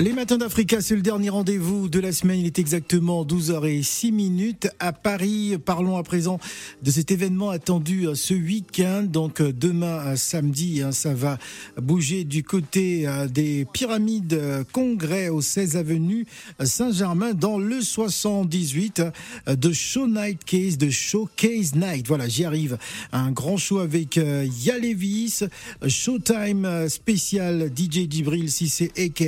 Les matins d'Africa, c'est le dernier rendez-vous de la semaine. Il est exactement 12h06 minutes à Paris. Parlons à présent de cet événement attendu euh, ce week-end. Donc euh, demain, euh, samedi, hein, ça va bouger du côté des pyramides Congrès au 16 avenue Saint-Germain dans le 78 de Show Night Case, de Showcase Night. Voilà, j'y arrive. Un grand show avec Yalevis, Showtime spécial DJ Dibril c'est aka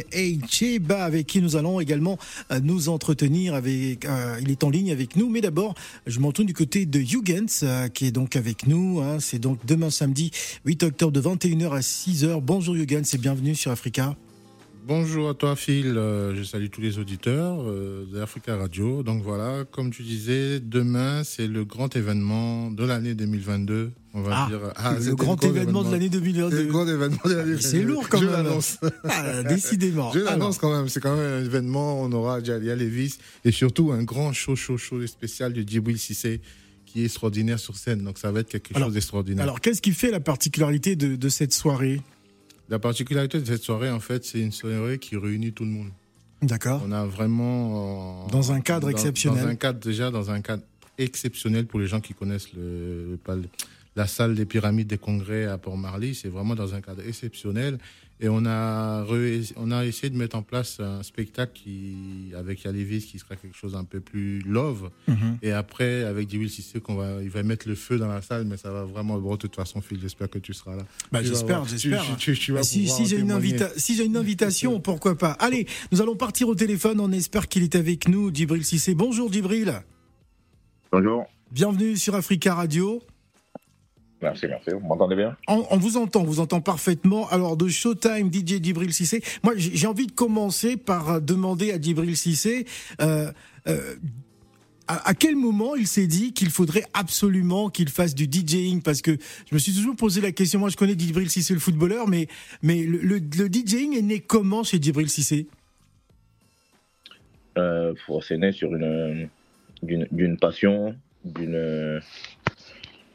Avec qui nous allons également euh, nous entretenir avec euh, il est en ligne avec nous. Mais d'abord je m'en tourne du côté de Hugens euh, qui est donc avec nous hein. c'est donc demain samedi 8 octobre de 21h à 6h bonjour Hugens et bienvenue sur Africa Bonjour à toi Phil, je salue tous les auditeurs d'Africa Radio. Donc voilà, comme tu disais, demain c'est le grand événement de l'année 2022 on va ah, dire. Ah, le grand événement, de l'année 2022. Le grand événement de l'année C'est lourd quand même. Ah, décidément. Je l'annonce quand même. C'est quand même un événement. On aura Jalia Levis et surtout un grand show, show, show spécial de Djibril Sissé qui est extraordinaire sur scène. Donc ça va être quelque chose d'extraordinaire. Alors qu'est-ce qui fait la particularité de, de cette soirée? La particularité de cette soirée, en fait, c'est une soirée qui réunit tout le monde. D'accord. On a vraiment. Euh, dans un cadre exceptionnel. Dans un cadre, déjà, dans un cadre exceptionnel pour les gens qui connaissent le, le, la salle des pyramides des congrès à Port-Marly. C'est vraiment dans un cadre exceptionnel. Et on a, on a essayé de mettre en place un spectacle qui, avec Yalevis qui sera quelque chose un peu plus love. Mhm. Et après, avec Djibril Sissé, qu'on va, il va mettre le feu dans la salle, mais ça va vraiment. Bon, de toute façon, Phil, j'espère que tu seras là. Bah, j'espère, j'espère. si, si j'ai une, si j'ai une invitation, pourquoi pas. Allez, nous allons partir au téléphone. On espère qu'il est avec nous, Djibril Sissé. Bonjour, Djibril. Bonjour. Bienvenue sur Africa Radio. Merci, merci. Vous m'entendez bien? On, vous entend, on vous entend parfaitement. Alors, de Showtime, DJ Dibril Sissé. Moi, j'ai envie de commencer par demander à Dibril Sissé. Euh, euh, à, quel moment il s'est dit qu'il faudrait absolument qu'il fasse du DJing Parce que je me suis toujours posé la question. Moi, je connais Dibril Sissé, le footballeur, mais, mais le, DJing est né comment chez Dibril Sissé euh, C'est né sur une, d'une passion, d'une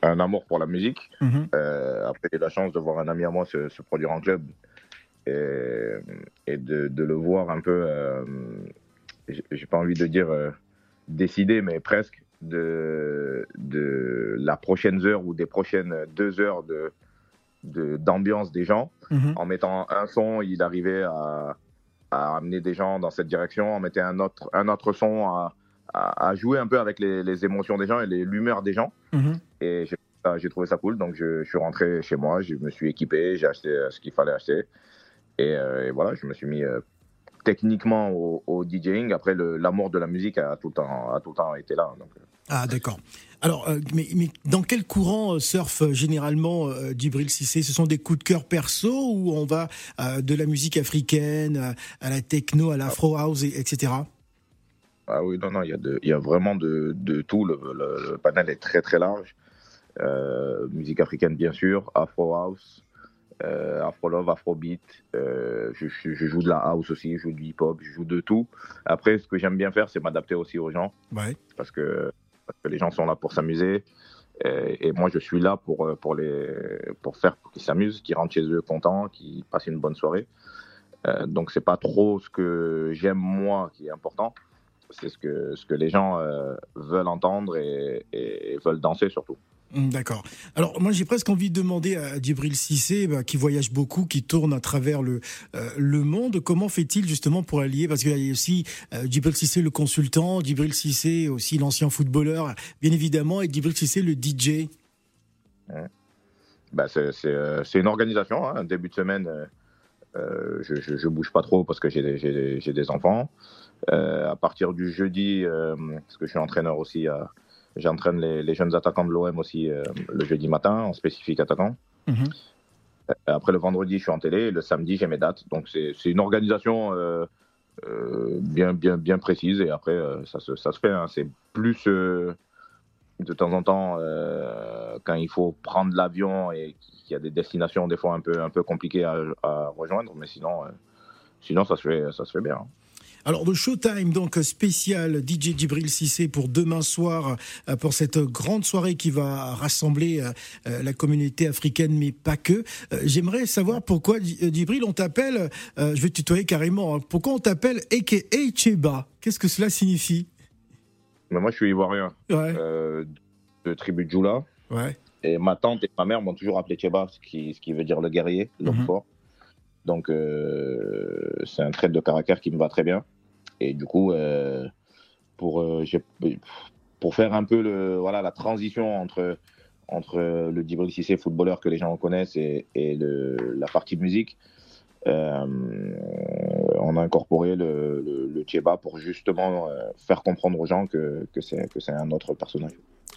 un amour pour la musique. Mhm. Euh, après, j'ai eu la chance de voir un ami à moi se, produire en club et, et de, de, le voir un peu, euh, j'ai pas envie de dire euh, décider, mais presque de, de la prochaine heure ou des prochaines deux heures de d'ambiance des gens. Mhm. En mettant un son, il arrivait à, à, amener des gens dans cette direction. En mettant un autre, un autre son, à, à, jouer un peu avec les, les émotions des gens et l'humeur des gens. Mhm. Et j'ai trouvé ça cool. Donc, je, suis rentré chez moi, je me suis équipé, j'ai acheté euh, ce qu'il fallait acheter. Euh, et, voilà, je me suis mis euh, techniquement au, DJing. Après, l'amour de la musique a tout le temps, a tout le temps été là. Donc, ah, d'accord. Alors, mais, mais, dans quel courant surfe généralement Djibril Cissé? Ce sont des coups de cœur perso ou on va de la musique africaine à la techno, à l'afro house, etc. Ah oui, non, non, il y, a y a vraiment de, de tout. Le, panel est très très large. Euh, musique africaine, bien sûr, Afro House, euh, Afro Love, Afro Beat. Euh, je, je, joue de la house aussi, je joue du hip hop, je joue de tout. Après, ce que j'aime bien faire, c'est m'adapter aussi aux gens. Ouais. Parce, que, parce que les gens sont là pour s'amuser. Et, moi, je suis là pour, pour, les, pour faire qu'ils s'amusent, qu'ils rentrent chez eux contents, qu'ils passent une bonne soirée. donc, c'est pas trop ce que j'aime moi qui est important c'est ce que, ce que les gens euh, veulent entendre et, veulent danser surtout. Hum, d'accord. Alors moi j'ai presque envie de demander à Djibril Cissé, bah, qui voyage beaucoup, qui tourne à travers le euh, le monde, comment fait-il justement pour allier Parce qu'il y a aussi euh, Djibril Cissé le consultant, Djibril Cissé aussi l'ancien footballeur, bien évidemment, et Djibril Cissé le DJ. Bah, c'est une organisation. Hein. Début de semaine, je, je, bouge pas trop parce que j'ai des enfants. Euh, à partir du jeudi, euh, parce que je suis entraîneur aussi, euh, j'entraîne les, jeunes attaquants de l'OM aussi le jeudi matin, en spécifique attaquant. Mhm. Après le vendredi, je suis en télé. Le samedi, j'ai mes dates. Donc c'est une organisation bien, bien, bien précise. Et après, ça, se, ça se fait. Hein. C'est plus de temps en temps, quand il faut prendre l'avion et qu'il y a des destinations des fois un peu, un peu compliquées à, rejoindre. Mais sinon, sinon ça, se fait, ça se fait bien. Hein. Alors le Showtime donc spécial DJ Djibril Cissé pour demain soir euh, pour cette grande soirée qui va rassembler euh, euh, la communauté africaine mais pas que. J'aimerais savoir pourquoi Djibril on t'appelle je vais te tutoyer carrément hein. pourquoi on t'appelle Eke Cheba? Qu'est-ce que cela signifie? Moi je suis ivoirien de tribu Djoula. Ouais. Et ma tante et ma mère m'ont toujours appelé Cheba, ce qui, ce qui veut dire le guerrier, l'homme mhm. fort. Donc, euh, c'est un trait de caractère qui me va très bien. Et du coup, euh, pour, euh, pour faire un peu le, voilà, la transition entre, entre le Djibril Cissé, footballeur que les gens connaissent, et, et le, la partie musique, on a incorporé le, le, le pour justement faire comprendre aux gens que, que c'est un autre personnage.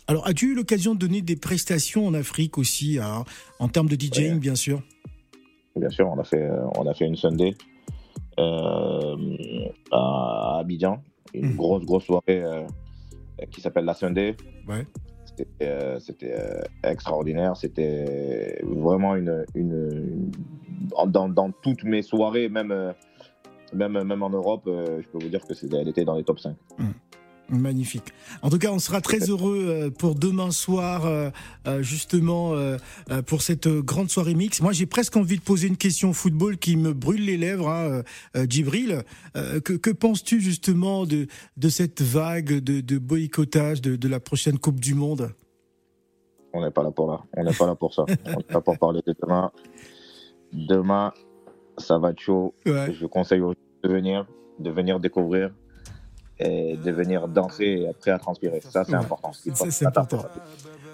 Alors, as-tu eu l'occasion de donner des prestations en Afrique aussi, hein, en termes de DJing, bien sûr? Bien sûr, on a fait, on a fait une Sunday. euh, à Abidjan, une hmm. grosse, grosse soirée euh, qui s'appelle la Sunday. Ouais. C'était euh, extraordinaire. C'était vraiment une. une, dans, dans, toutes mes soirées, même, même, même en Europe, je peux vous dire que elle était dans les top 5. Magnifique. En tout cas, on sera très heureux euh, pour demain soir, euh, euh, justement, pour cette grande soirée mix. Moi, j'ai presque envie de poser une question au football qui me brûle les lèvres, hein, Djibril. que, que penses-tu justement de, de cette vague de, de boycottage de, de, la prochaine Coupe du Monde? On n'est pas là pour là. On n'est pas là pour ça. on n'est pas pour parler de demain. Demain, ça va être chaud. Je conseille aux gens de venir, de venir découvrir et de venir danser et après à transpirer. Ça, c'est important. C'est important.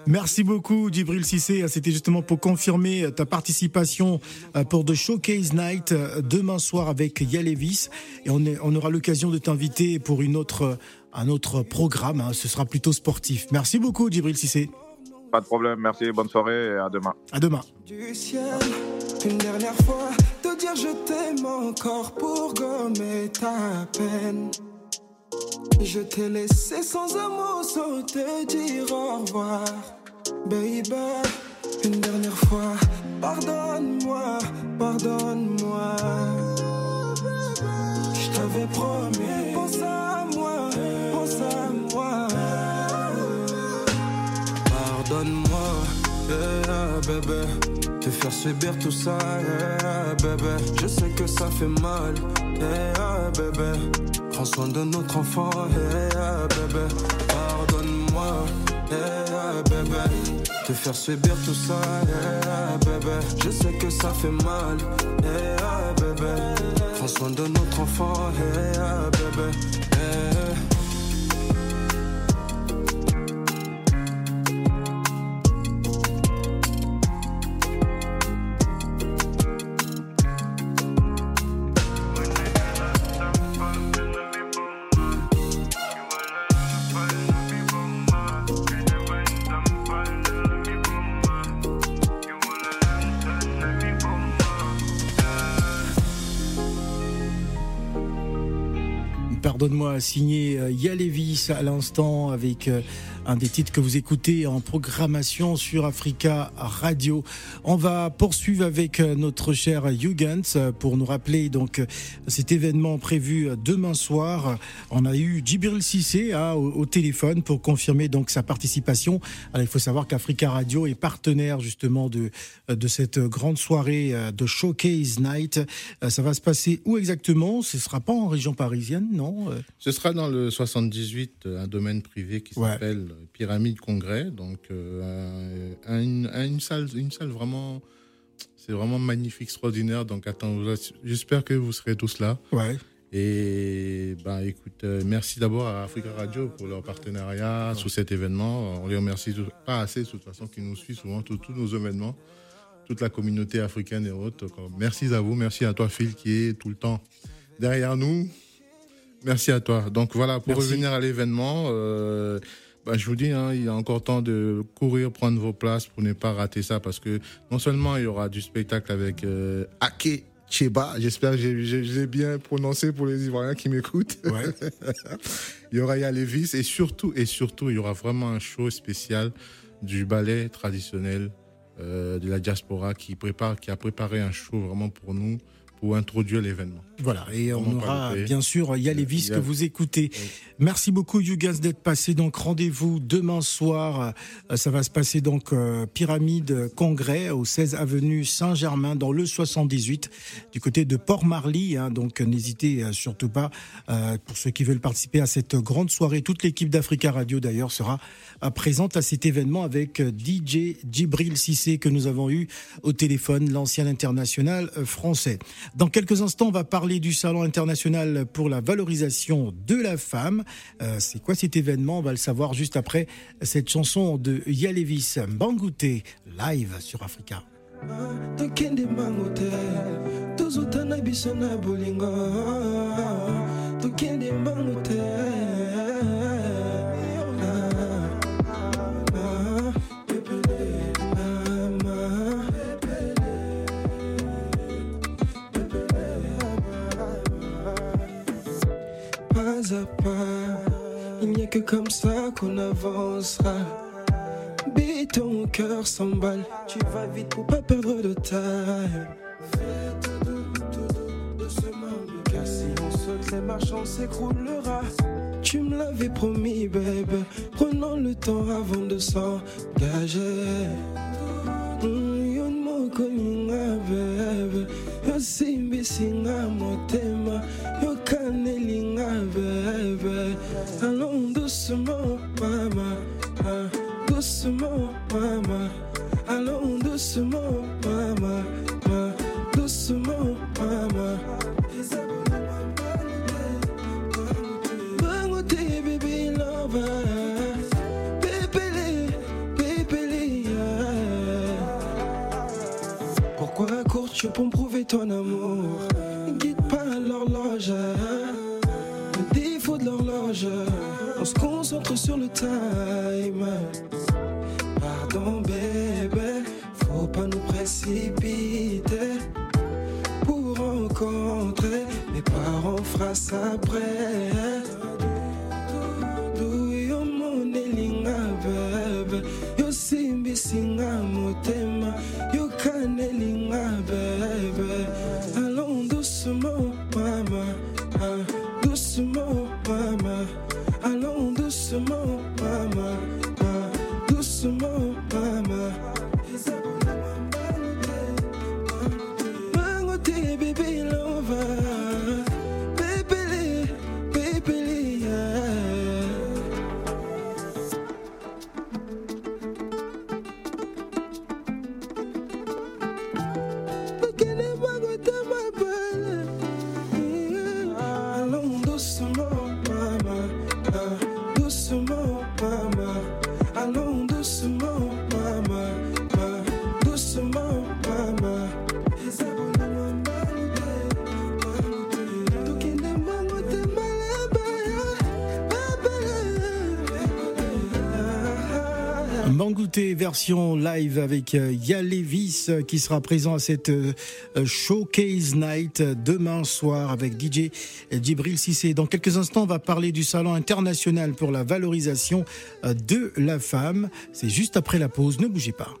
Merci beaucoup, Djibril Sissé. C'était justement pour confirmer ta participation euh, pour The Showcase Night euh, demain soir avec Yalevis. Et on, est, on aura l'occasion de t'inviter pour une autre, un autre programme. Hein. Ce sera plutôt sportif. Merci beaucoup, Djibril Sissé. Pas de problème. Merci. Bonne soirée et à demain. À demain. Du ciel, une dernière fois, te dire je t'aime encore pour gommer ta peine. Je t'ai laissé sans un mot, sans te dire au revoir. Baby, une dernière fois, pardonne-moi, pardonne-moi. Je t'avais promis, pense à moi, pense à moi. Pardonne-moi, bébé. Te faire subir tout ça, bébé. Je sais que ça fait mal, bébé. Prends soin de notre enfant, hey, bébé. Pardonne-moi, hey, bébé. Te faire subir tout ça, hey, bébé. Je sais que ça fait mal, hey, bébé. Prends soin de notre enfant, hey, bébé. Signé euh, Yalevis à l'instant avec euh, un des titres que vous écoutez en programmation sur Africa Radio. On va poursuivre avec euh, notre cher Jugends euh, pour nous rappeler donc euh, cet événement prévu demain soir. On a eu Djibril Cissé hein, au, téléphone pour confirmer donc sa participation. Alors, il faut savoir qu'Africa Radio est partenaire justement de de cette grande soirée de Showcase Night. Ça va se passer où exactement? Ce sera pas en région parisienne, non Ce sera dans le 78, un domaine privé qui s'appelle pyramide congrès, donc euh, une, salle, une salle vraiment, c'est vraiment magnifique, extraordinaire. Donc attends, j'espère que vous serez tous là. Ouais. Et bah écoute, euh, merci d'abord à Africa Radio pour leur partenariat sur cet événement. On les remercie pas assez de toute façon qui nous suivent souvent tous nos événements, toute la communauté africaine et autres. Merci à vous, merci à toi Phil qui est tout le temps derrière nous. Merci à toi. Donc voilà, pour revenir à l'événement, euh, bah, je vous dis, hein, il y a encore temps de courir, prendre vos places pour ne pas rater ça, parce que non seulement il y aura du spectacle avec euh, Ake Cheba, j'espère que j'ai bien prononcé pour les Ivoiriens qui m'écoutent. il y aura Yalevis et surtout, et surtout, il y aura vraiment un show spécial du ballet traditionnel euh, de la diaspora qui prépare, qui a préparé un show vraiment pour nous pour introduire l'événement. Voilà, et on aura bien sûr Yalévis que vous écoutez. Merci beaucoup Yugas d'être passé. Donc rendez-vous demain soir. Euh, ça va se passer donc euh, Pyramide Congrès au 16 avenue Saint-Germain dans le 78 du côté de Port-Marly. Hein. donc n'hésitez euh, surtout pas pour ceux qui veulent participer à cette grande soirée. Toute l'équipe d'Africa Radio d'ailleurs sera présente à cet événement avec DJ Djibril Sissé que nous avons eu au téléphone, l'ancien international français. Dans quelques instants, on va parler du Salon international pour la valorisation de la femme. Euh, c'est quoi cet événement? On va le savoir juste après cette chanson de Yalevis Bangouté, live sur Africa. Il n'y a que comme ça qu'on avancera. Bite ton cœur s'emballe. Tu vas vite pour pas perdre de taille. Fais tout, tout, doucement. Car si on saute, les marchands s'écroulera. Tu me l'avais promis, bébé. Prenons le temps avant de s'engager. Motema. Allons doucement, maman. Ah, doucement, maman. Allons doucement, maman. Doucement, maman. Baby lover. Pépélé, pépélé. Pourquoi cours-tu pour me prouver ton amour? Sur le time. Pardon, bébé, faut pas nous précipiter pour rencontrer mes parents face après. Version live avec euh, Yalevis euh, qui sera présent à cette euh, showcase night demain soir avec DJ Djibril Sissé. Dans quelques instants, on va parler du salon international pour la valorisation de la femme. C'est juste après la pause, ne bougez pas.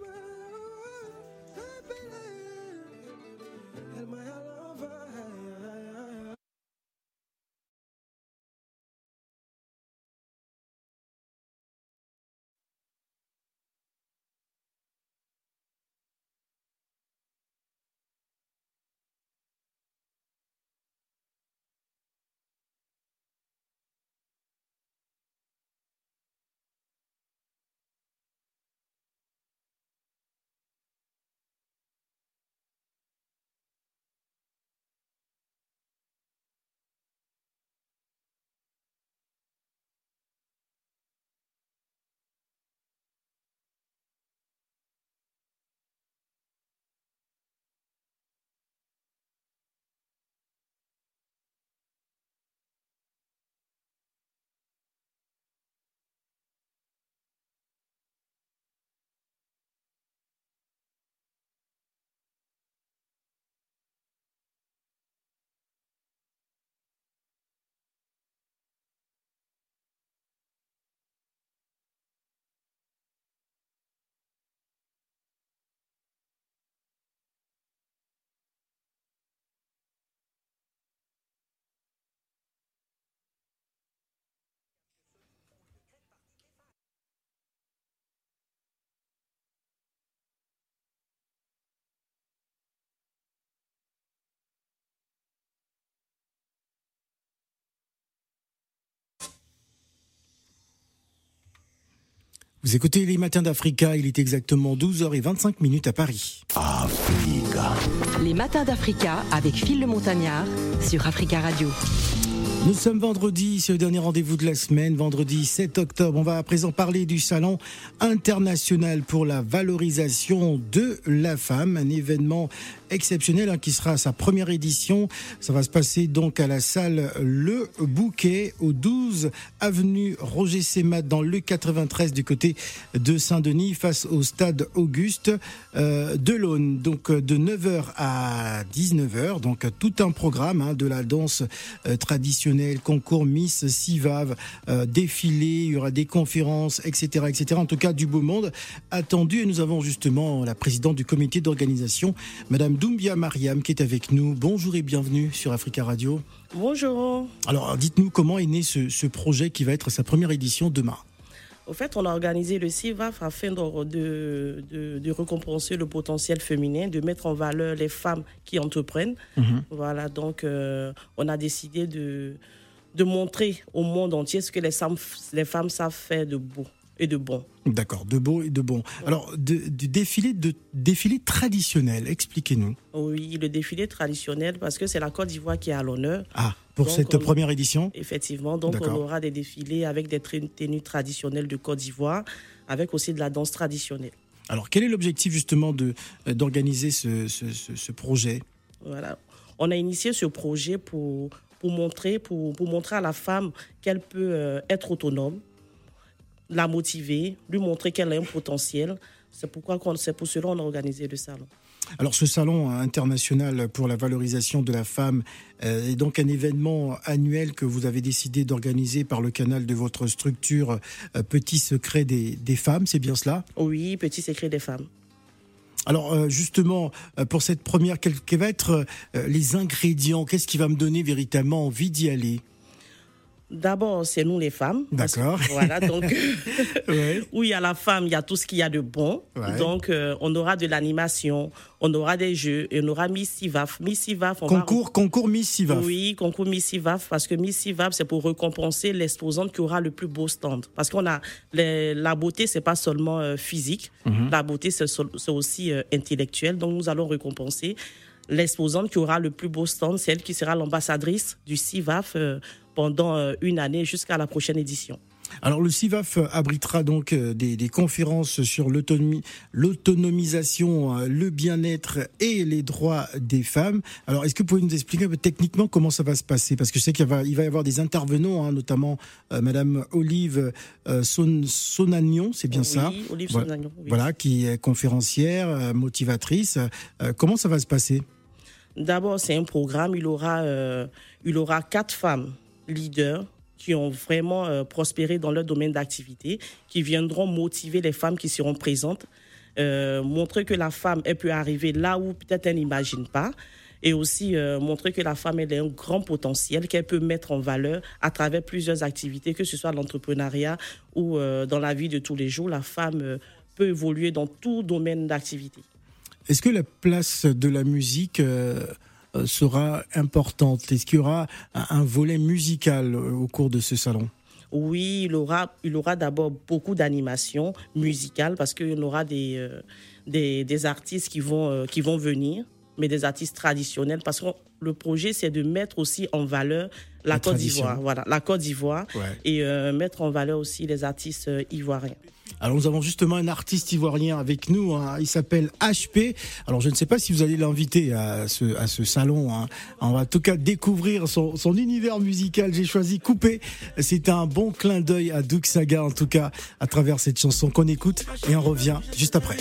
Vous écoutez les matins d'Africa, il est exactement 12h25 minutes à Paris. Africa. Les matins d'Africa avec Phil le Montagnard sur Africa Radio. Nous sommes vendredi, c'est le dernier rendez-vous de la semaine, vendredi 7 octobre. On va à présent parler du Salon international pour la valorisation de la femme, un événement exceptionnel hein, qui sera sa première édition. Ça va se passer donc à la salle Le Bouquet au 12 avenue Roger Semat dans le 93 du côté de Saint-Denis face au stade Auguste euh, de l'Aune. Donc de 9h à 19h, donc tout un programme hein, de la danse euh, traditionnelle, concours Miss Sivav, euh, défilé, il y aura des conférences, etc., etc. En tout cas, du beau monde attendu et nous avons justement la présidente du comité d'organisation, Madame Doumbia Mariam qui est avec nous. Bonjour et bienvenue sur Africa Radio. Bonjour. Alors dites-nous comment est né ce, projet qui va être sa première édition demain. Au fait, on a organisé le CIVAF afin de, de, de, récompenser le potentiel féminin, de mettre en valeur les femmes qui entreprennent. Mhm. Voilà, donc euh, on a décidé de, de montrer au monde entier ce que les femmes, les femmes savent faire de beau et de bon. D'accord, de beau et de bon. Alors, du défilé, de, défilé traditionnel, expliquez-nous. Oui, le défilé traditionnel, parce que c'est la Côte d'Ivoire qui est à l'honneur. Ah, pour cette première édition Effectivement, donc on aura des défilés avec des tenues traditionnelles de Côte d'Ivoire, avec aussi de la danse traditionnelle. Alors, quel est l'objectif justement euh, d'organiser ce, ce, ce, projet? Voilà, on a initié ce projet pour, pour, montrer, pour, pour montrer à la femme qu'elle peut euh, être autonome, la motiver, lui montrer qu'elle a un potentiel. C'est pourquoi c'est pour cela qu'on a organisé le salon. Alors ce salon international pour la valorisation de la femme euh, est donc un événement annuel que vous avez décidé d'organiser par le canal de votre structure euh, Petit Secret des, des femmes, c'est bien cela? Oui, Petit Secret des femmes. Alors euh, justement, pour cette première, quels vont être les ingrédients? Qu'est-ce qui va me donner véritablement envie d'y aller? D'abord, c'est nous les femmes. D'accord. Voilà, donc, où il y a la femme, il y a tout ce qu'il y a de bon. Donc, euh, on aura de l'animation, on aura des jeux, et on aura Miss Sivaf. Miss Sivaf, on concours, concours Miss Sivaf. Oui, concours Miss Sivaf, parce que Miss Sivaf, c'est pour récompenser l'exposante qui aura le plus beau stand. Parce qu'on a, la beauté, c'est pas seulement euh, physique, mhm. la beauté, c'est aussi euh, intellectuel. Donc, nous allons récompenser l'exposante qui aura le plus beau stand, c'est elle qui sera l'ambassadrice du CIVAF pendant euh, une année jusqu'à la prochaine édition. Alors le CIVAF abritera donc euh, des, conférences sur l'autonomisation, euh, le bien-être et les droits des femmes. Alors est-ce que vous pouvez nous expliquer techniquement comment ça va se passer? Parce que je sais qu'il va, il va y avoir des intervenants, hein, notamment Madame Olive Sonagnon, c'est bien ça? Olive voilà, Sonagnon, voilà, qui est conférencière, motivatrice. comment ça va se passer? D'abord, c'est un programme. Il aura, il aura quatre femmes leaders qui ont vraiment euh, prospéré dans leur domaine d'activité, qui viendront motiver les femmes qui seront présentes, euh, montrer que la femme, elle peut arriver là où peut-être elle n'imagine pas, et aussi euh, montrer que la femme, elle a un grand potentiel qu'elle peut mettre en valeur à travers plusieurs activités, que ce soit l'entrepreneuriat ou dans la vie de tous les jours. La femme peut évoluer dans tout domaine d'activité. Est-ce que la place de la musique sera importante? Est-ce qu'il y aura un volet musical euh, au cours de ce salon? Oui, il aura, il aura d'abord beaucoup d'animation musicale parce qu'il y aura des, euh, des, des, artistes qui vont, qui vont venir, mais des artistes traditionnels parce que le projet, c'est de mettre aussi en valeur la, Côte d'Ivoire. Voilà, la Côte d'Ivoire et mettre en valeur aussi les artistes ivoiriens. Alors nous avons justement un artiste ivoirien avec nous, hein. il s'appelle HP. Alors je ne sais pas si vous allez l'inviter à ce, à ce salon. Hein. On va en tout cas découvrir son, son univers musical. J'ai choisi Coupé. C'est un bon clin d'œil à Doug Saga en tout cas à travers cette chanson qu'on écoute et on revient juste après.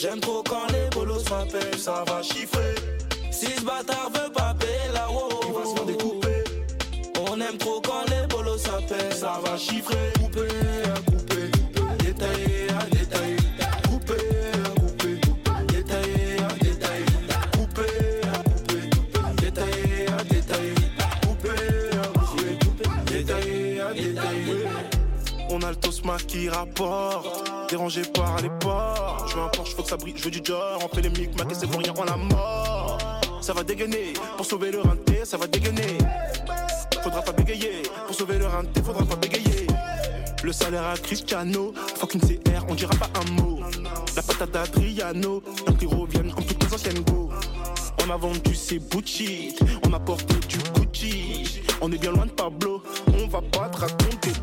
J'aime trop quand les bolos m'appellent, ça va chiffrer. Si ce bâtard veut pas payer la wow, il va se faire découper. On aime trop quand les bolos s'appellent, ça va chiffrer. Rapporte, dérangé par les ports. Je veux un Porsche, faut que ça brille, je veux du Dior. On fait les mic, ma c'est pour rien, on la mort. Ça va dégainer, pour sauver le renté, ça va dégainer. Faudra pas bégayer, pour sauver le renté, faudra pas bégayer. Le salaire à Cristiano, fucking CR, on dira pas un mot. La patate d'Adriano, donc ils reviennent comme toutes les anciennes go. On a vendu ses boutiques, on a porté du Gucci. On est bien loin de Pablo,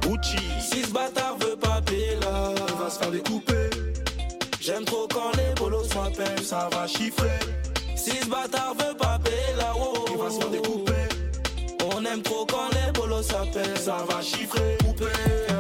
Gucci. Si ce bâtard veut pas payer là, on va se faire découper. J'aime trop quand les bolos m'appellent, ça va chiffrer. Si ce bâtard veut pas payer là, oh, il va se faire découper. On aime trop quand les bolos s'appellent, ça va chiffrer. Couper.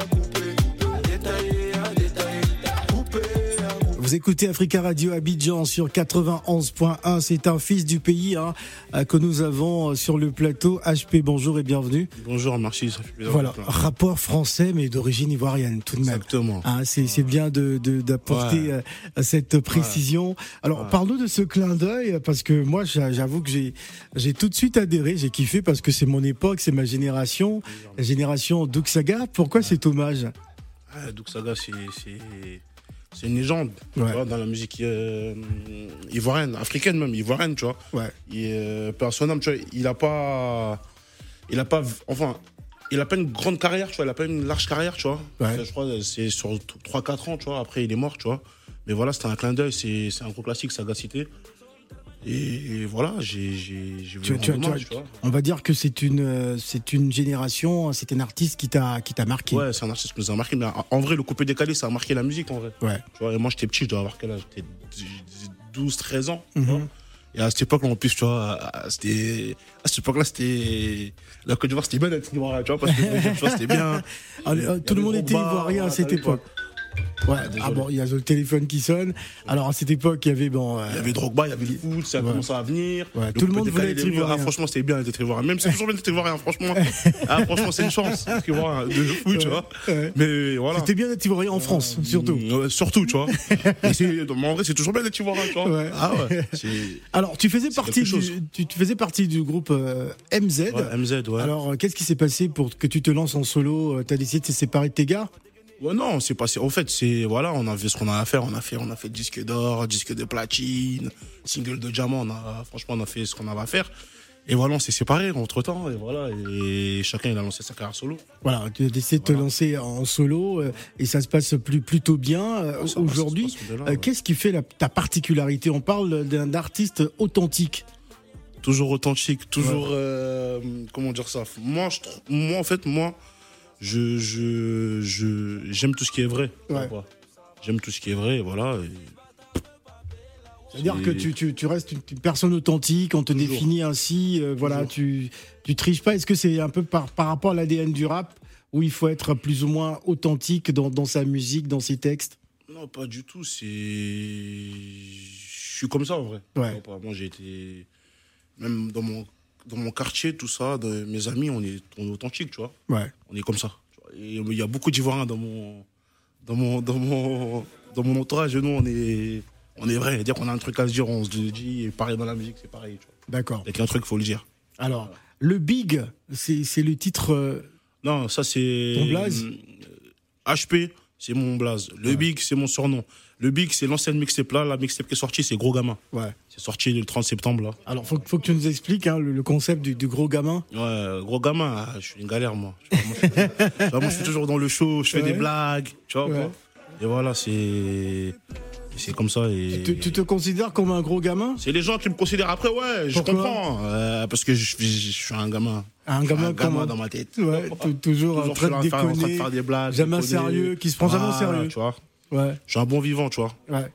Vous écoutez Africa Radio Abidjan sur 91.1. C'est un fils du pays hein, euh, que nous avons euh, sur le plateau. HP, bonjour et bienvenue. Bonjour, merci. Ça fait voilà, rapport français mais d'origine ivoirienne tout de même. Exactement. Hein, c'est bien d'apporter de, euh, cette précision. Alors, parle-nous de ce clin d'œil parce que moi, j'avoue que j'ai tout de suite adhéré, j'ai kiffé parce que c'est mon époque, c'est ma génération, la génération Duxaga. Pourquoi cet hommage? Ah, Duxaga, c'est c'est une légende dans la musique euh, ivoirienne, africaine même, ivoirienne, tu vois. Ouais. Et, euh, tu vois, il a pas. Il a pas. Enfin, il a pas une grande carrière, tu vois, il a pas une large carrière, tu vois. Je crois c'est sur 3-4 ans, tu vois. Après, il est mort, tu vois. Mais voilà, c'était un clin d'œil, c'est un gros classique, Sagacité. Et, voilà, j'ai vu tu, tu, On va dire que c'est une, euh, c'est une génération, c'est un artiste qui t'a marqué. Ouais, c'est un artiste qui nous a marqué. Mais en vrai, le coupé décalé, ça a marqué la musique en vrai. Ouais. Tu vois, et moi, j'étais petit, je dois avoir quel âge? J'étais 12, 13 ans. Mhm. Et à cette époque-là, en plus, tu vois, c'était. À cette époque-là, c'était. La Côte d'Ivoire, c'était bien d'être ivoirien, tu vois, parce que c'était bien. Ah, tout le monde était ivoirien à cette époque. Ouais, ah bon, il y a le téléphone qui sonne. Alors à cette époque, il y avait bon. Il y avait Drogba, il y avait le foot, ça a commencé à venir. tout le monde voulait être ivoirien. Ah, franchement, c'était bien d'être ivoirien. Même c'est toujours bien d'être ivoirien, franchement. ah, franchement, c'est une chance. de foot, tu vois. Mais voilà. C'était bien d'être ivoirien en France, surtout. surtout, tu vois. mais, en vrai, c'est toujours bien d'être ivoirien, tu vois. Ah ouais. Alors, tu faisais partie du, tu, faisais partie du groupe MZ. MZ, ouais. Alors, qu'est-ce qui s'est passé pour que tu te lances en solo T'as décidé de te séparer de tes gars? Ouais, non, c'est passé. En fait, c'est voilà, on a fait ce qu'on a à faire. On a fait, on a fait disque d'or, disque de platine, single de diamant. On a, franchement, on a fait ce qu'on avait à faire. Et voilà, on s'est séparés entre temps. Et voilà, et chacun il a lancé sa carrière solo. Voilà, tu as décidé de te lancer en solo euh, et ça se passe plus, plutôt bien euh, aujourd'hui. Euh, qu'est-ce qui fait la, ta particularité? On parle d'un artiste authentique. Toujours authentique, toujours comment dire ça? Moi, je, moi en fait, moi je, je, j'aime tout ce qui est vrai. J'aime tout ce qui est vrai, voilà. C'est-à-dire que tu, tu, tu, restes une, personne authentique, on te définit ainsi, euh, voilà, tu, tu triches pas. Est-ce que c'est un peu par, par rapport à l'ADN du rap, où il faut être plus ou moins authentique dans, dans sa musique, dans ses textes? Non, pas du tout. C'est. Je suis comme ça en vrai. Moi, j'ai été. Même dans mon dans mon quartier, tout ça, mes amis, on est, on est authentique, tu vois. Ouais. On est comme ça. il y a beaucoup d'Ivoiriens dans mon, dans mon, dans mon, dans mon entourage. Et nous, on est, on est vrai. Dire qu'on a un truc à se dire, on se dit. Et pareil dans la musique, c'est pareil. D'accord. Il y a un truc, il faut le dire. Alors, le Big, c'est le titre. Euh, non, ça c'est. Ton blaze HP, c'est mon blaze. Le Big, c'est mon surnom. Le Big, c'est l'ancienne mixtape là. La mixtape qui est sortie, c'est Gros Gamin. Ouais. C'est sorti le 30 septembre là. Alors, faut, faut que tu nous expliques hein, le, concept du, Gros Gamin. Ouais, Gros Gamin, ah, je suis une galère moi. moi, je, suis, toujours dans le show, je fais des blagues, tu vois. Et voilà, c'est. C'est comme ça. Et... Tu, te considères comme un gros gamin? C'est les gens qui me considèrent après, ouais, je comprends. Euh, parce que je, suis un gamin. Un gamin, un gamin dans ma tête. Ouais, toujours, en train de déconner. faire des blagues. Jamais sérieux, qui se prend jamais au sérieux. Tu vois. Ouais. Je suis un bon vivant, tu vois. Ouais.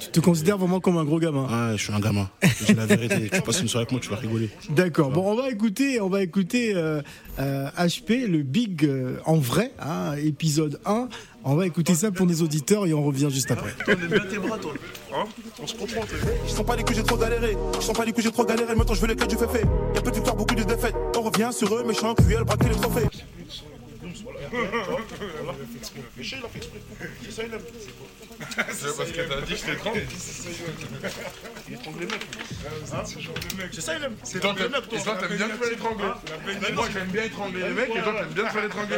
Tu te considères vraiment comme un gros gamin Ouais, je suis un gamin. C'est la vérité. tu passes une soirée avec moi, tu vas rigoler. D'accord. Bon, on va écouter, on va écouter euh, HP, euh, le Big euh, en vrai, hein, épisode 1. On va écouter ça pour les auditeurs et on revient juste après. bien tes bras, toi. Hein? On se comprend, toi. Je sens pas les coups, j'ai trop galéré. Je sens pas les coups, j'ai trop galéré. Maintenant, je veux les cas du fait fait. Y'a peu de victoire, beaucoup de défaites. On revient sur eux, méchants, cruels, braquer les trophées. Chez, il a fait exprès. C'est ça, il aime. C'est parce que t'as dit je t'étrangle. Il étrangle les mecs. C'est ça, il aime. C'est toi, t'aimes bien te faire étrangler. Moi, j'aime bien étrangler les mecs et toi, t'aimes bien te faire étrangler.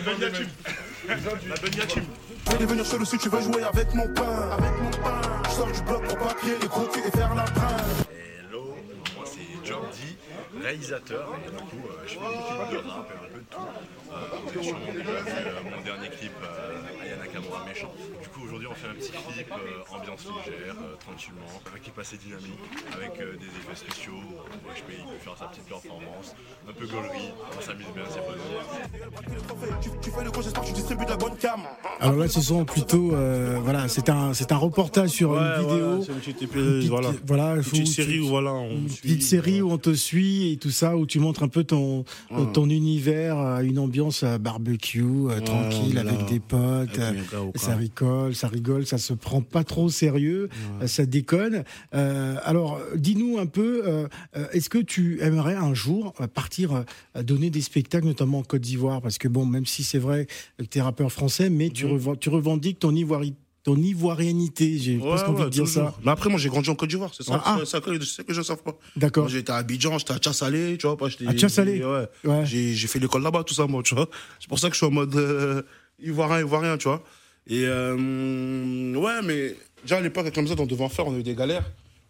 La Team. Je vais devenir chelou si tu veux jouer avec mon pain. Avec mon pain. Je sors du bloc pour pas les gros et faire la brin. Hello, moi c'est Jordi, réalisateur, et du coup euh, je fais une équipe de rap et un peu de tout. Euh, vous avez sûrement déjà vu euh, mon dernier clip euh, Ayana Kamura Méchant. Du coup aujourd'hui on fait un petit clip euh, ambiance légère, euh, tranquillement, un clip assez dynamique, avec euh, des effets spéciaux, où HPI peut faire sa petite performance, un peu gaulerie, on s'amuse bien, c'est pas mal. Tu, tu fais le gros, j'espère que tu distribues de la bonne cam. Alors là, ce sont plutôt, euh, voilà, c'est un, c'est un reportage sur Ouais, une vidéo. voilà, c'est une petite épée- petite- voilà. voilà, Une petite série où voilà, on une suit, série où on te suit et tout ça, où tu montres un peu ton, Ouais. ton univers, euh, une ambiance euh, barbecue, euh, tranquille, avec des potes, ça rigole, ça rigole, ça se prend pas trop au sérieux, euh, ça déconne. Euh, alors, dis-nous un peu, euh, est-ce que tu aimerais un jour partir euh, donner des spectacles, notamment en Côte d'Ivoire? Parce que bon, même si c'est vrai que tu es rappeur français, mais tu, tu revendiques ton, ivoiri- ton ivoirianité, j'ai Ouais, presque envie ouais, de dire ça. Mais après, moi, j'ai grandi en Côte d'Ivoire, c'est ça. Ah. c'est ça que, ça je ne savent pas. D'accord. J'étais à Abidjan, j'étais à Tchassalé, tu vois. pas, j'étais- À Tchassalé Ouais. Ouais. J'ai fait l'école là-bas, tout ça, moi, tu vois. C'est pour ça que je suis en mode euh, ivoirien, ivoirien, tu vois. Et euh, ouais, mais déjà à l'époque, la musique, on devait en faire, on a eu des galères.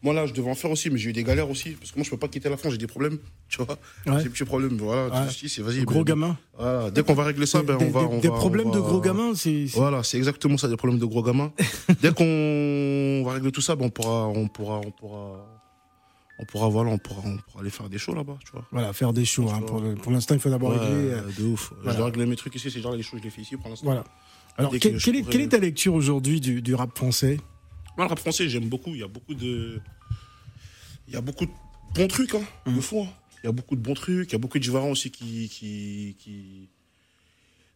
Moi, là, je devais en faire aussi, mais j'ai eu des galères aussi. Parce que moi, je peux pas quitter la France, j'ai des problèmes, tu vois. Ouais. J'ai des petits problèmes, voilà. Ouais. Et vas-y. Gros ben, gamin. Voilà. Dès qu'on va régler ça, ben, Des- on va. des- on des va- problèmes on de gros gamins, c'est. c'est- Voilà, c'est exactement ça, des problèmes de gros gamins. Dès qu'on va régler tout ça, ben, on pourra, on pourra, on pourra, on pourra, voilà, on pourra, on pourra aller faire des shows là-bas, tu vois. Voilà, faire des shows. hein. Pour, l'instant, il faut d'abord Ouais, régler. euh, de ouf. voilà. Je dois régler mes trucs ici, c'est genre les shows, je les fais ici pour l'instant. Voilà. Alors, que quelle, est, quelle est ta lecture aujourd'hui du, du rap français? Moi, le rap français, j'aime beaucoup. Il y a beaucoup de. Il y a beaucoup de bons trucs, hein, de fou. hein. Il y a beaucoup de bons trucs. Il y a beaucoup d'Ivoiriens aussi qui, qui, qui,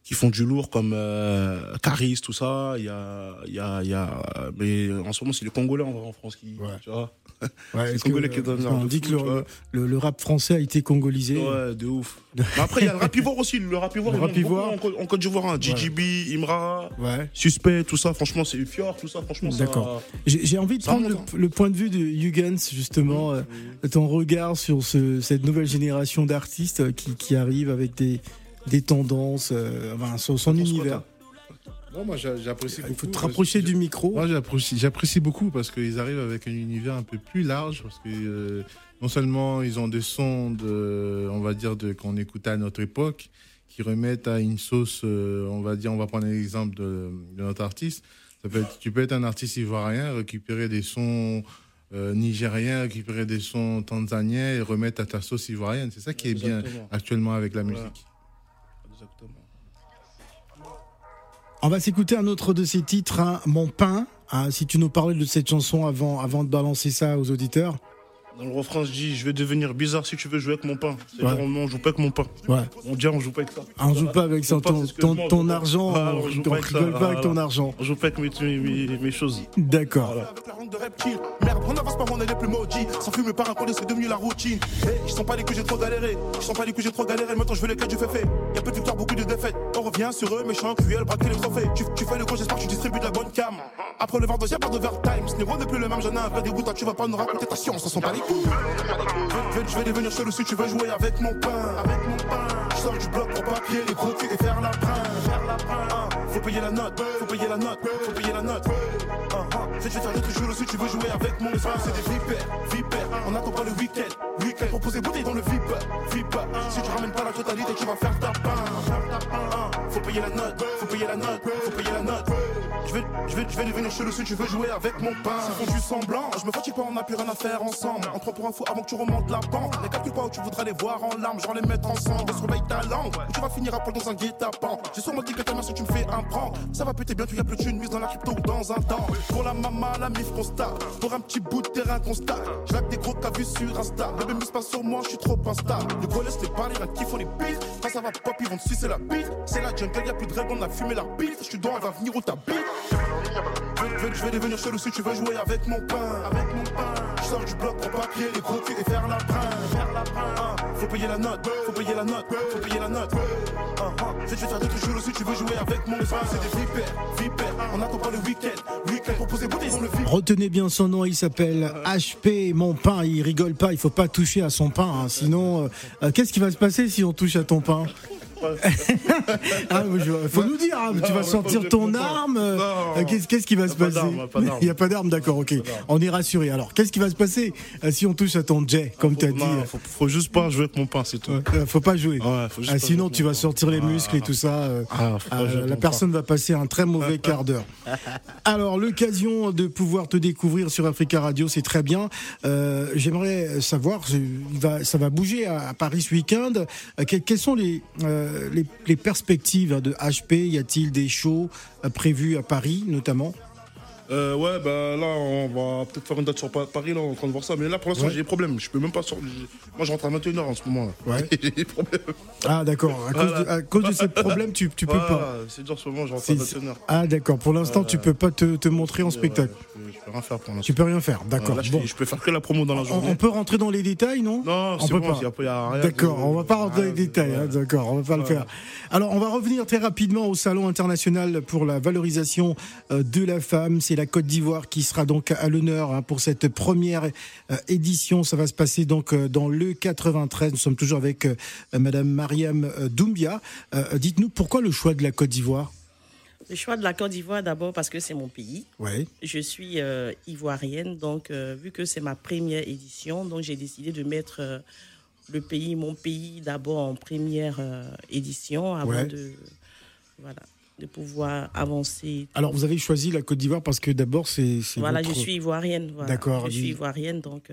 qui font du lourd, comme euh, Caris, tout ça. Il y a, il y, a, il y a. Mais en ce moment, c'est les Congolais en, vrai, en France qui. Tu vois Ouais, que, on dit que le, le- le rap français a été congolisé. Ouais, de ouf. Mais après, il y a le rap ivoire aussi. Le rap ivoire, Le rap ivoire. en, Côte- d'Ivoire. hein. Imra, Ouais. Suspect, tout ça. Franchement, c'est Fior, tout ça. Franchement, D'accord. J'ai j'ai envie de Ça prendre le, le point de vue de Huygens, justement, euh, ton regard sur ce- cette nouvelle génération d'artistes euh, qui, qui arrivent avec des, des tendances, euh, enfin, son, son univers. Non, moi j'a- j'apprécie beaucoup. Il faut te parce rapprocher du micro. Moi j'apprécie beaucoup parce qu'ils arrivent avec un univers un peu plus large. Parce que euh, non seulement ils ont des sons, de, on va dire, de, qu'on écoutait à notre époque, qui remettent à une sauce, euh, on va dire, on va prendre l'exemple de, de notre artiste. Ça peut être, tu peux être un artiste ivoirien, récupérer des sons euh, nigériens, récupérer des sons tanzaniens et remettre à ta sauce ivoirienne. C'est ça qui est bien actuellement avec la Voilà. musique. Exactement. On va s'écouter un autre de ces titres, hein, Mon pain. hein, si tu nous parlais de cette chanson avant de balancer ça aux auditeurs. Dans le refrain, je dis Je vais devenir bizarre si tu veux jouer avec mon pain. C'est Ouais. dire, on, on joue pas avec mon pain. Ouais. On dit on joue pas avec ça. Ah, on joue pas avec ça, pas, ton, que argent, Voilà, on, on joue on pas avec ça, rigole pas avec ton argent. On joue pas avec mes, mes, mes choses. D'accord. Avec la langue de reptile. Merde, on avance pas, on est les plus maudits. Sans fumer par un collier, c'est devenu la routine. Hey, ils sont pas les coups, j'ai trop galéré. Ils sont pas les coups, j'ai trop galéré. Maintenant, je veux les cas du fait. Y'a peu de victoires, beaucoup de défaites. On revient sur eux, méchants, cruels, braquer les trophées. Tu, tu fais le gros, j'espère que tu distribues de la bonne cam. Après le vendredi, y'a pas d'overtime. Ce n'est plus le même, j'en ai un vrai dégoût. Toi, tu vas pas nous raconter ta science, on s'en bat les couilles. Je vais, devenir chelou si tu veux jouer avec mon pain. Avec mon pain. Je sors du bloc pour pas crier les gros et faire la brin. Faire la Faut payer la note, faut payer la note, faut payer la note. Hein, hein. Vais te faire jour si tu veux jouer avec mon pain. C'est des vipères, vipères. On attend pas le week-end. Week-end, proposer bouteille dans le VIP. VIP. Si tu ramènes pas la totalité, tu vas faire ta pain. Hein, Faut payer la note, faut payer la note, faut payer la note. Je vais, je vais, je vais devenir chelou si tu veux jouer avec mon pain. Si font du semblant, je me fatigue pas, on a plus rien à faire ensemble. On prend pour un fou avant que tu remontes la pente. Les calcule pas où tu voudras les voir en larmes, genre les mettre ensemble. Surveille ta langue, tu vas finir à poil dans un guet-apens. J'ai sûrement dit que ta mère si tu me fais un prank. Ça va péter bien, tu y a plus de mise dans la crypto ou dans un temps. Pour la maman, la mif constate. Pour un petit bout de terrain constate. Je des gros cas vus sur Insta. Bébé mise pas sur moi, je suis trop instable. Le laisse les rien qui font les piles. Quand ça va pop, ils vont te sucer la bite. C'est la jungle, y a plus de règles, on a fumé la bite. Je suis dans, elle va venir où t'habites. Je vais, devenir chelou si tu veux jouer avec mon pain. Avec mon pain. Je sors du bloc pour papier, les gros et faire la brin. Faire la brin. Faut payer la note, faut payer la note, faut payer la note. Ah. Je vais te faire d'autres jours si tu veux jouer avec mon frère. C'est des vipères, vipères. On attend pas le week-end. Retenez bien son nom, il s'appelle HP, mon pain. Il rigole pas, il faut pas toucher à son pain. hein. Sinon, euh, euh, qu'est-ce qui va se passer si on touche à ton pain? Ah, je- faut nous dire, hein, tu vas sortir ton arme. euh, Qu'est-ce qui va se pas passer. Il n'y a pas d'arme, d'accord, ok. On est rassuré. Alors, qu'est-ce qui va se passer euh, si on touche à ton jet, comme tu as dit Non, faut, faut juste pas jouer avec mon pain, c'est tout. euh, Faut pas jouer. Ouais, faut Ah, pas sinon, tu vas sortir les muscles et tout ça. Ah, ah, la personne va passer un très mauvais quart d'heure. Alors, l'occasion de pouvoir te découvrir sur Africa Radio, c'est très bien. Euh, J'aimerais savoir, ça va bouger à, Paris ce week-end. Que- quelles sont les, euh, les, les perspectives hein, de HP Y a-t-il des shows euh, prévus à Paris, notamment? Euh, ouais, bah là, on va peut-être faire une date sur Pa- Paris, là, on est en train de voir ça. Mais là, pour l'instant, Ouais. j'ai des problèmes. Je peux même pas sortir. Moi, je rentre à 21h en ce moment, là. Ouais. j'ai des problèmes. Ah, d'accord. À, cause Voilà. de- à cause de ces problèmes, tu, tu peux Voilà, pas. C'est dur en ce moment, je rentre à C'est- 21h. Ah, d'accord. Pour l'instant, tu peux pas te, te montrer en spectacle. Peux, rien faire pour l'instant. Tu peux rien faire, d'accord. Là, je, Bon. je peux faire que la promo dans la On, journée. on peut rentrer dans les détails, non Non, on c'est bon, pas. y a rien D'accord, de- on va pas rentrer dans les détails, hein, d'accord, on va pas le faire. Alors, on va revenir très rapidement au Salon international pour la valorisation euh, de la femme. C'est la Côte d'Ivoire qui sera donc à l'honneur hein, pour cette première euh, édition. Ça va se passer donc euh, dans le 93. Nous sommes toujours avec Madame Mariam Doumbia. Dites-nous pourquoi le choix de la Côte d'Ivoire? Le choix de la Côte d'Ivoire, d'abord parce que c'est mon pays. Ouais. Je suis euh, ivoirienne, donc euh, vu que c'est ma première édition, donc j'ai décidé de mettre euh, le pays, mon pays, d'abord en première édition avant Ouais. de, voilà, de pouvoir avancer. Alors, vous avez choisi la Côte d'Ivoire parce que d'abord, c'est. Voilà, votre- je suis ivoirienne. Voilà. D'accord, Je suis ivoirienne, donc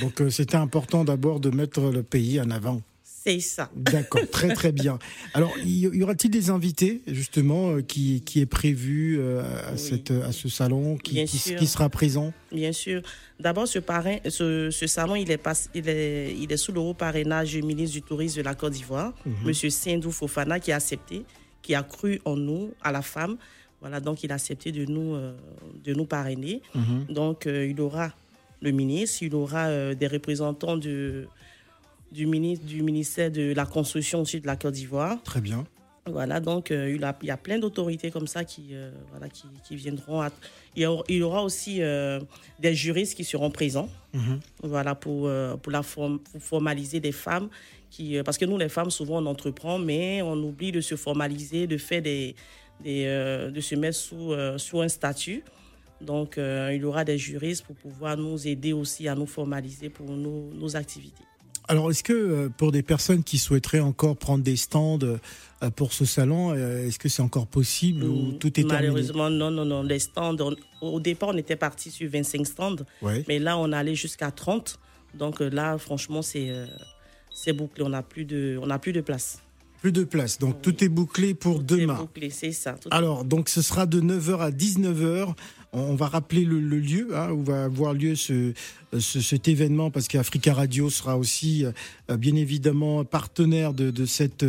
Donc, c'était important d'abord de mettre le pays en avant. C'est ça. D'accord, très très bien. Alors, y aura-t-il des invités justement euh, qui, qui est prévu euh, à, cette, à ce salon, qui, qui, sera présent? Bien sûr. D'abord, ce, parrain, ce, ce salon, il est, pas- il, est, il est sous le haut parrainage du ministre du Tourisme de la Côte d'Ivoire, Mhm. Monsieur Sindou Fofana, qui a accepté, qui a cru en nous, à la femme. Voilà, donc il a accepté de nous, euh, de nous parrainer. Mhm. Donc, euh, il aura le ministre, il aura euh, des représentants de, du, ministre, du ministère de la Construction aussi de la Côte d'Ivoire. Très bien. Voilà, donc euh, il, a- il y a plein d'autorités comme ça qui, euh, voilà, qui, qui viendront. à- il, y aura, il y aura aussi euh, des juristes qui seront présents Mhm. voilà, pour, pour, la form- pour formaliser des femmes. Qui, parce que nous, les femmes, souvent, on entreprend, mais on oublie de se formaliser, de, faire des, des, de se mettre sous, sous un statut. Donc, il y aura des juristes pour pouvoir nous aider aussi à nous formaliser pour nos, nos activités. Alors, est-ce que euh, pour des personnes qui souhaiteraient encore prendre des stands euh, pour ce salon, euh, est-ce que c'est encore possible ou tout est terminé? Malheureusement, non, non, non. Les stands, on- au départ, on était parti sur 25 stands, Ouais. mais là, on allait jusqu'à 30. Donc là, franchement, c'est c'est bouclé. On n'a plus, de- on plus de place. Plus de place, donc tout est bouclé pour C'est demain. bouclé, c'est ça. Tout- Alors, donc ce sera de 9h à 19h. On va rappeler le, lieu hein, où va avoir lieu ce, ce- cet événement parce qu'Africa Radio sera aussi euh, bien évidemment partenaire de, de cette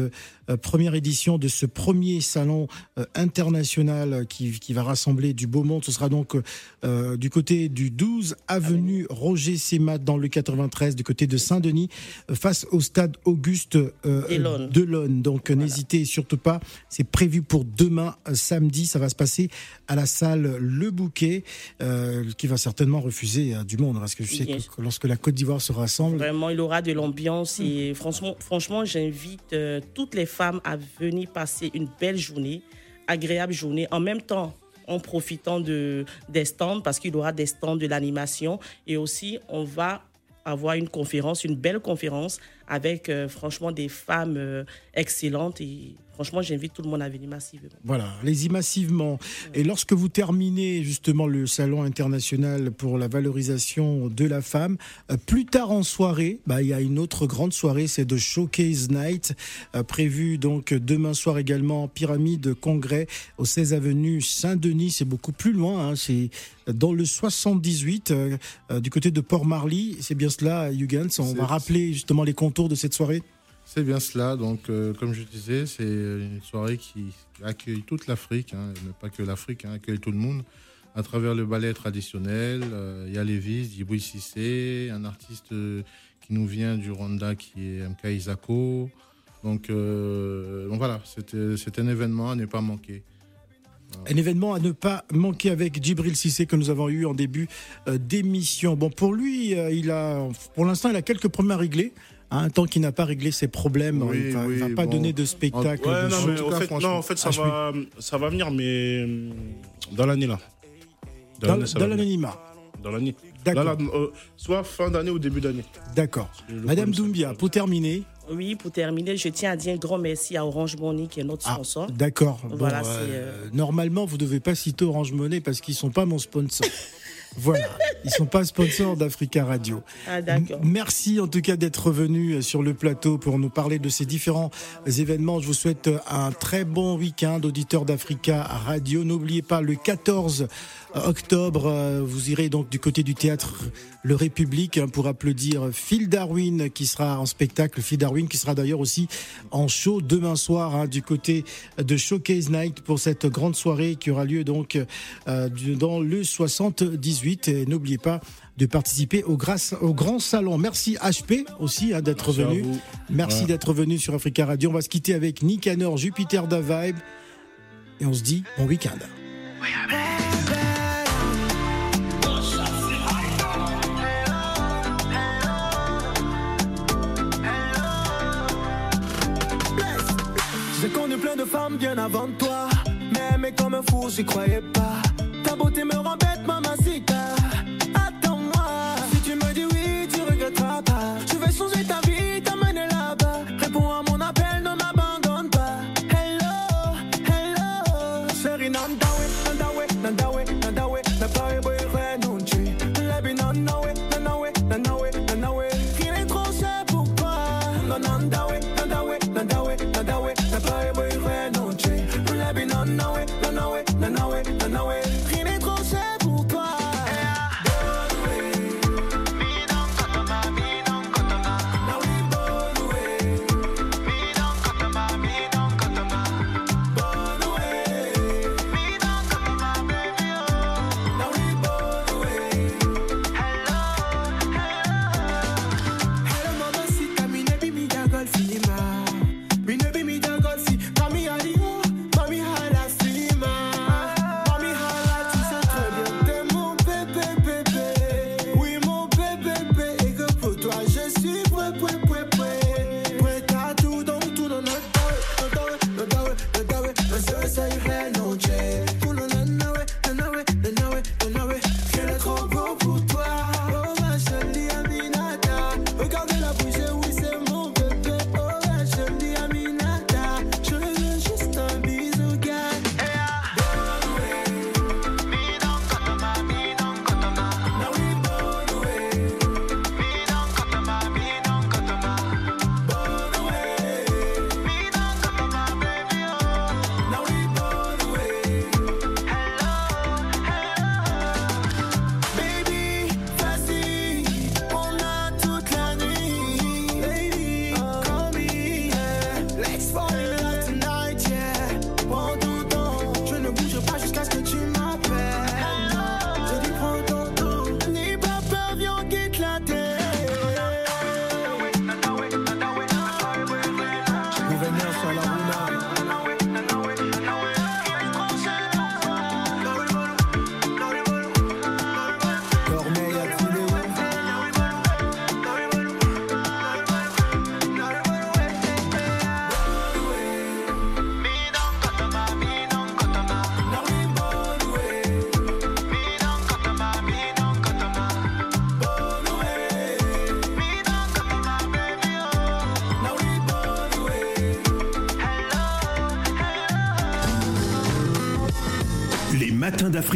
première édition de ce premier salon euh, international qui, qui va rassembler du beau monde. Ce sera donc euh, du côté du 12 avenue Roger Sémat dans le 93, du côté de Saint-Denis, euh, face au stade Auguste euh, Delon. Delon. Donc euh, n'hésitez surtout pas. C'est prévu pour demain euh, samedi. Ça va se passer à la salle Le Bouquet, euh, qui va certainement refuser euh, du monde, parce que je sais que, lorsque la Côte d'Ivoire se rassemble, Vraiment, il aura de l'ambiance et franchement, franchement j'invite euh, toutes les à venir passer une belle journée, agréable journée, en même temps en profitant de, des stands, parce qu'il y aura des stands de l'animation. Et aussi on va avoir une conférence, une belle conférence avec euh, franchement des femmes euh, excellentes et franchement j'invite tout le monde à venir massivement. Voilà, allez-y massivement. Et lorsque vous terminez justement le salon international pour la valorisation de la femme, euh, plus tard en soirée, bah, il y a une autre grande soirée, c'est de Showcase Night, euh, prévue donc demain soir également, Pyramide Congrès au 16 avenue Saint-Denis. C'est beaucoup plus loin, hein, c'est dans le 78, euh, euh, du côté de Port-Marly. C'est bien cela, Huygens. On va rappeler justement les de cette soirée. C'est bien cela. Donc, euh, comme je disais, c'est une soirée qui accueille toute l'Afrique, hein, pas que l'Afrique, hein, accueille tout le monde. à travers le ballet traditionnel. Il y a Lévis, Djibril Sissé, un artiste qui nous vient du Rwanda qui est MK Isako. Donc, donc voilà, c'est un événement à ne pas manquer. Un événement à ne pas manquer avec Djibril Sissé que nous avons eu en début d'émission. Bon, pour lui, il a, pour l'instant, il a quelques problèmes à régler. Hein, tant qu'il n'a pas réglé ses problèmes, il ne va, pas donner de spectacle. non, en fait, ça, va, ça va venir, mais euh, dans l'année là. Dans, l'anonymat. Dans l'année. D'accord. Euh, soit fin d'année ou début d'année. D'accord. Madame Doumbia, pour terminer. Oui, pour terminer, je tiens à dire un grand merci à Orange Money qui est notre ah, sponsor. D'accord. Voilà, euh, Normalement, vous ne devez pas citer Orange Money parce qu'ils ne sont pas mon sponsor. Voilà, ils sont pas sponsors d'Africa Radio. Ah. Merci en tout cas d'être venu sur le plateau pour nous parler de ces différents événements. Je vous souhaite un très bon week-end, auditeur d'Africa Radio. N'oubliez pas le 14 octobre. Euh, vous irez donc du côté du théâtre Le République hein, pour applaudir Phil Darwin qui sera en spectacle. Phil Darwin qui sera d'ailleurs aussi en show demain soir hein, du côté de Showcase Night pour cette grande soirée qui aura lieu donc euh, dans le 78. Et n'oubliez pas de participer au, au, grand salon. Merci HP aussi hein, d'être venu. Merci d'être venu sur Africa Radio. On va se quitter avec Nicanor, Jupiter da Vibe. Et on se dit bon week-end. Plein de femmes bien avant toi. Mais, comme un fou, j'y croyais pas. Ta beauté me rend bête, mamacita.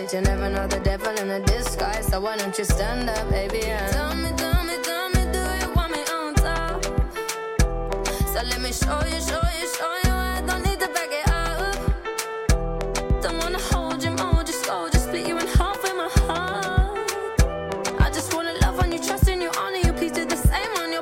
switch. You never know the devil in a disguise. So why don't you stand up, baby? And tell me, tell me, tell me, do you want me on top? So let me show you, show